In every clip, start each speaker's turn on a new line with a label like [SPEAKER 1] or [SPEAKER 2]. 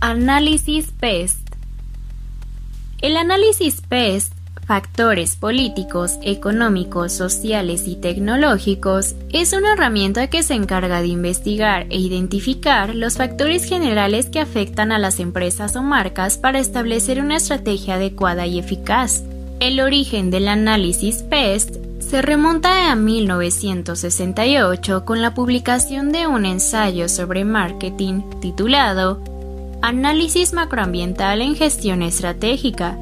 [SPEAKER 1] Análisis PEST. El análisis PEST, factores políticos, económicos, sociales y tecnológicos, es una herramienta que se encarga de investigar e identificar los factores generales que afectan a las empresas o marcas para establecer una estrategia adecuada y eficaz. El origen del análisis PEST se remonta a 1968 con la publicación de un ensayo sobre marketing titulado Análisis macroambiental en gestión estratégica,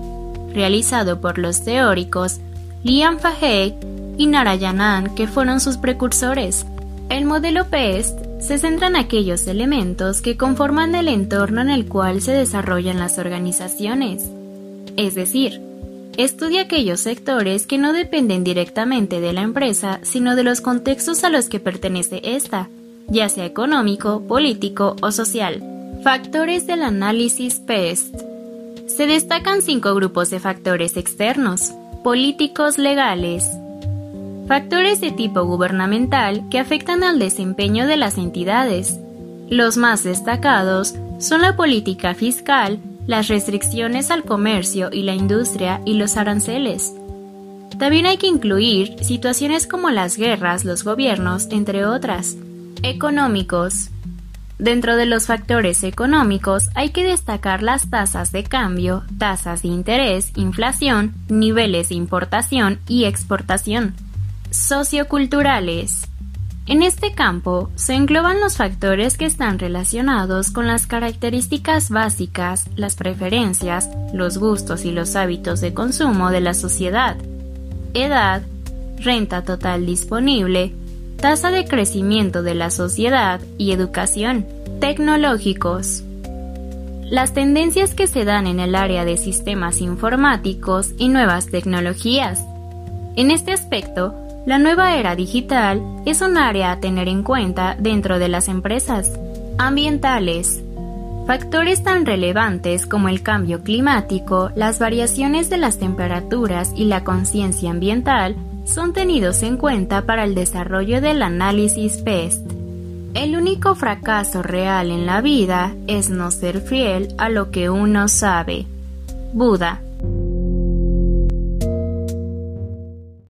[SPEAKER 1] realizado por los teóricos Liam Fahey y Narayanan, que fueron sus precursores. El modelo PEST se centra en aquellos elementos que conforman el entorno en el cual se desarrollan las organizaciones. Es decir, estudia aquellos sectores que no dependen directamente de la empresa, sino de los contextos a los que pertenece ésta, ya sea económico, político o social. Factores del análisis PEST. Se destacan cinco grupos de factores externos, políticos legales, factores de tipo gubernamental que afectan al desempeño de las entidades. Los más destacados son la política fiscal, las restricciones al comercio y la industria y los aranceles. También hay que incluir situaciones como las guerras, los gobiernos, entre otras. Económicos. Dentro de los factores económicos hay que destacar las tasas de cambio, tasas de interés, inflación, niveles de importación y exportación. Socioculturales. En este campo se engloban los factores que están relacionados con las características básicas, las preferencias, los gustos y los hábitos de consumo de la sociedad. Edad, renta total disponible, tasa de crecimiento de la sociedad y educación, tecnológicos. Las tendencias que se dan en el área de sistemas informáticos y nuevas tecnologías. En este aspecto, la nueva era digital es un área a tener en cuenta dentro de las empresas. Ambientales. Factores tan relevantes como el cambio climático, las variaciones de las temperaturas y la conciencia ambiental son tenidos en cuenta para el desarrollo del análisis PEST. El único fracaso real en la vida es no ser fiel a lo que uno sabe. Buda